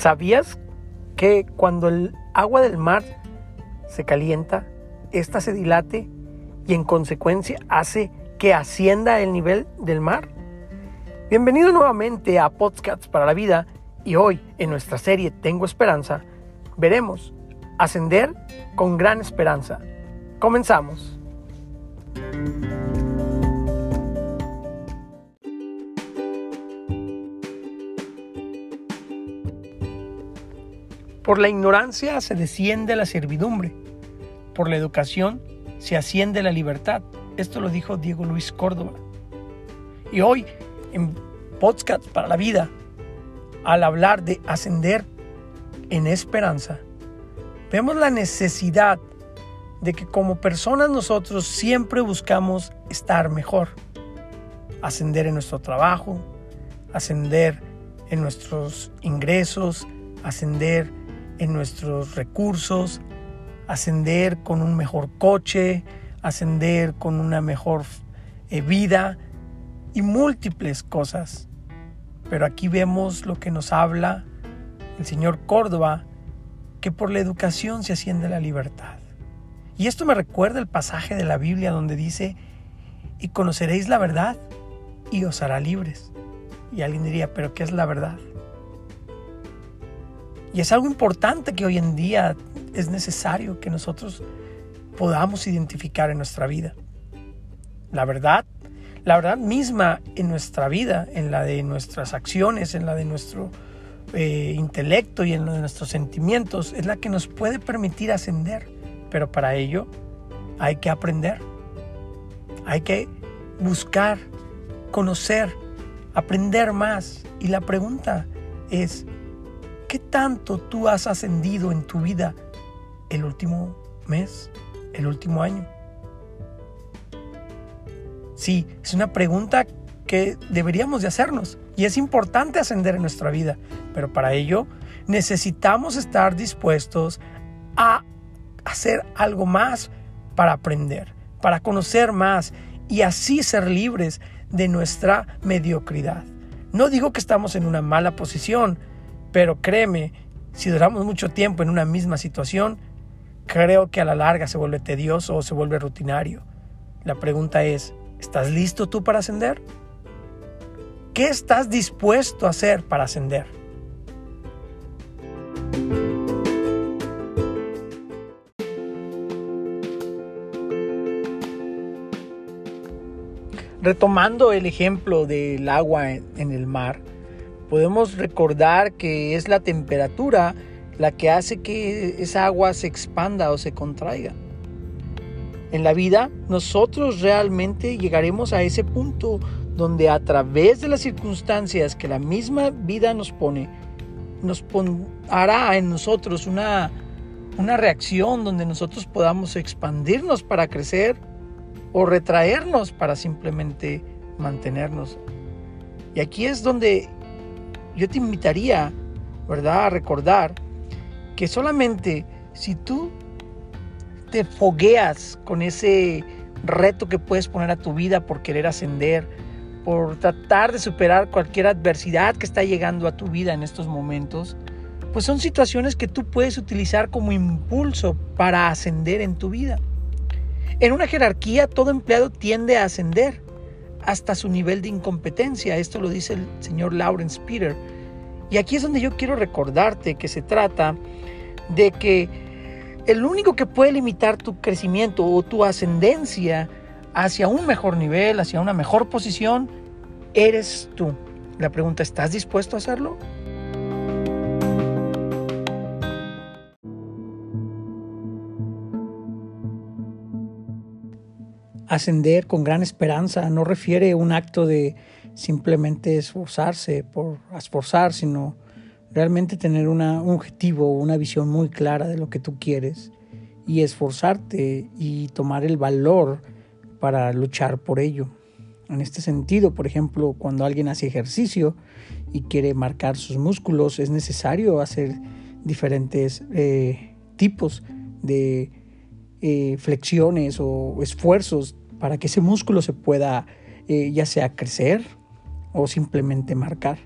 ¿Sabías que cuando el agua del mar se calienta, ésta se dilate y en consecuencia hace que ascienda el nivel del mar? Bienvenido nuevamente a Podcasts para la Vida y hoy en nuestra serie Tengo Esperanza veremos ascender con gran esperanza. Comenzamos. Por la ignorancia se desciende la servidumbre, por la educación se asciende la libertad. Esto lo dijo Diego Luis Córdoba. Y hoy, en Podcast para la Vida, al hablar de ascender en esperanza, vemos la necesidad de que como personas nosotros siempre buscamos estar mejor, ascender en nuestro trabajo, ascender en nuestros ingresos, ascender en nuestros recursos, ascender con un mejor coche, ascender con una mejor eh, vida y múltiples cosas. Pero aquí vemos lo que nos habla el señor Córdoba, que por la educación se asciende la libertad. Y esto me recuerda el pasaje de la Biblia donde dice, y conoceréis la verdad y os hará libres. Y alguien diría, pero ¿qué es la verdad? Y es algo importante que hoy en día es necesario que nosotros podamos identificar en nuestra vida. La verdad, la verdad misma en nuestra vida, en la de nuestras acciones, en la de nuestro eh, intelecto y en la de nuestros sentimientos, es la que nos puede permitir ascender. Pero para ello hay que aprender, hay que buscar, conocer, aprender más. Y la pregunta es, ¿Qué tanto tú has ascendido en tu vida el último mes, el último año? Sí, es una pregunta que deberíamos de hacernos y es importante ascender en nuestra vida, pero para ello necesitamos estar dispuestos a hacer algo más para aprender, para conocer más y así ser libres de nuestra mediocridad. No digo que estamos en una mala posición, pero créeme, si duramos mucho tiempo en una misma situación, creo que a la larga se vuelve tedioso o se vuelve rutinario. La pregunta es, ¿estás listo tú para ascender? ¿Qué estás dispuesto a hacer para ascender? Retomando el ejemplo del agua en el mar, podemos recordar que es la temperatura la que hace que esa agua se expanda o se contraiga. En la vida nosotros realmente llegaremos a ese punto donde a través de las circunstancias que la misma vida nos pone, nos hará en nosotros una, una reacción donde nosotros podamos expandirnos para crecer o retraernos para simplemente mantenernos. Y aquí es donde yo te invitaría, ¿verdad?, a recordar que solamente si tú te fogueas con ese reto que puedes poner a tu vida por querer ascender, por tratar de superar cualquier adversidad que está llegando a tu vida en estos momentos, pues son situaciones que tú puedes utilizar como impulso para ascender en tu vida. En una jerarquía todo empleado tiende a ascender hasta su nivel de incompetencia. Esto lo dice el señor Lawrence Peter. Y aquí es donde yo quiero recordarte que se trata de que el único que puede limitar tu crecimiento o tu ascendencia hacia un mejor nivel, hacia una mejor posición, eres tú. La pregunta, ¿estás dispuesto a hacerlo? Ascender con gran esperanza no refiere un acto de simplemente esforzarse por esforzar, sino realmente tener un objetivo, una visión muy clara de lo que tú quieres y esforzarte y tomar el valor para luchar por ello. En este sentido, por ejemplo, cuando alguien hace ejercicio y quiere marcar sus músculos, es necesario hacer diferentes eh, tipos de eh, flexiones o esfuerzos para que ese músculo se pueda eh, ya sea crecer o simplemente marcar.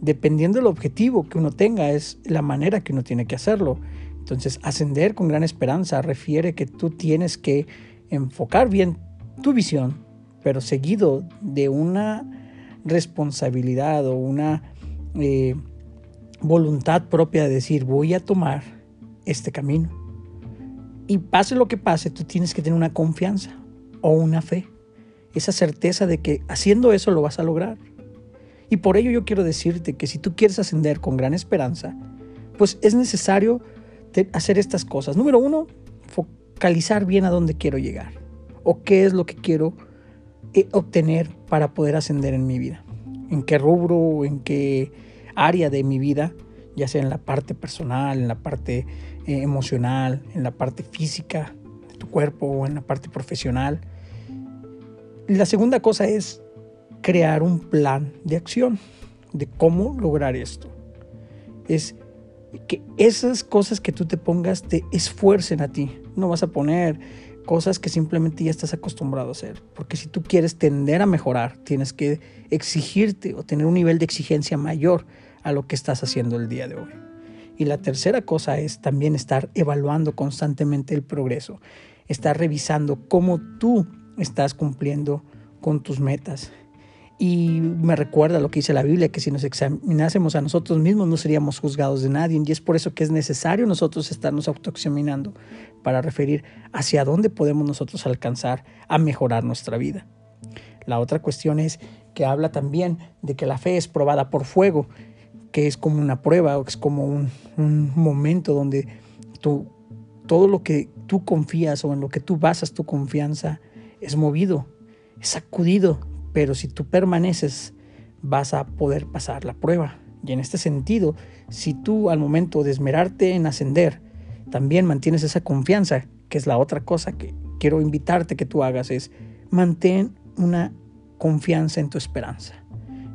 dependiendo del objetivo que uno tenga, es la manera que uno tiene que hacerlo. Entonces, ascender con gran esperanza refiere que tú tienes que enfocar bien tu visión, pero seguido de una responsabilidad o una eh, voluntad propia de decir, voy a tomar este camino. Y pase lo que pase, tú tienes que tener una confianza o una fe, esa certeza de que haciendo eso lo vas a lograr. Y por ello yo quiero decirte que si tú quieres ascender con gran esperanza, pues es necesario hacer estas cosas. Número uno, focalizar bien a dónde quiero llegar o qué es lo que quiero eh, obtener para poder ascender en mi vida. En qué rubro, en qué área de mi vida, ya sea en la parte personal, en la parte eh, emocional, en la parte física de tu cuerpo o en la parte profesional. La segunda cosa es crear un plan de acción de cómo lograr esto. Es que esas cosas que tú te pongas te esfuercen a ti. No vas a poner cosas que simplemente ya estás acostumbrado a hacer. Porque si tú quieres tender a mejorar, tienes que exigirte o tener un nivel de exigencia mayor a lo que estás haciendo el día de hoy. Y la tercera cosa es también estar evaluando constantemente el progreso, estar revisando cómo tú estás cumpliendo con tus metas. Y me recuerda lo que dice la Biblia, que si nos examinásemos a nosotros mismos no seríamos juzgados de nadie. Y es por eso que es necesario nosotros estarnos autoexaminando para referir hacia dónde podemos nosotros alcanzar a mejorar nuestra vida. La otra cuestión es que habla también de que la fe es probada por fuego que es como una prueba o es como un, momento donde tú, todo lo que tú confías o en lo que tú basas tu confianza es movido, es sacudido, pero si tú permaneces vas a poder pasar la prueba. Y en este sentido, si tú al momento de esmerarte en ascender, también mantienes esa confianza, que es la otra cosa que quiero invitarte que tú hagas, es mantén una confianza en tu esperanza.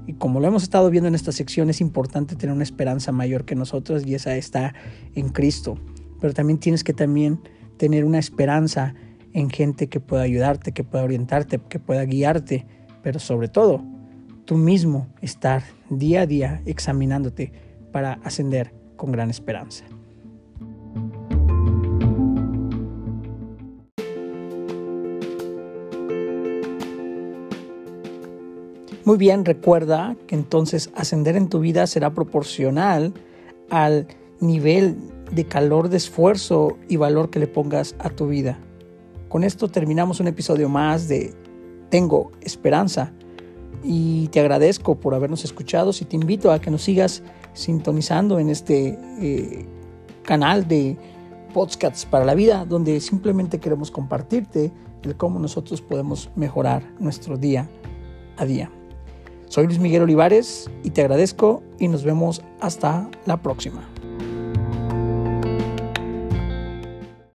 Y como lo hemos estado viendo en esta sección, es importante tener una esperanza mayor que nosotros y esa está en Cristo. Pero también tienes que también tener una esperanza en gente que pueda ayudarte, que pueda orientarte, que pueda guiarte, pero sobre todo tú mismo estar día a día examinándote para ascender con gran esperanza. Muy bien, recuerda que entonces ascender en tu vida será proporcional al nivel de calor, de esfuerzo y valor que le pongas a tu vida. Con esto terminamos un episodio más de Tengo Esperanza y te agradezco por habernos escuchado y te invito a que nos sigas sintonizando en este eh, canal de podcasts para la vida donde simplemente queremos compartirte el cómo nosotros podemos mejorar nuestro día a día. Soy Luis Miguel Olivares y te agradezco y nos vemos hasta la próxima.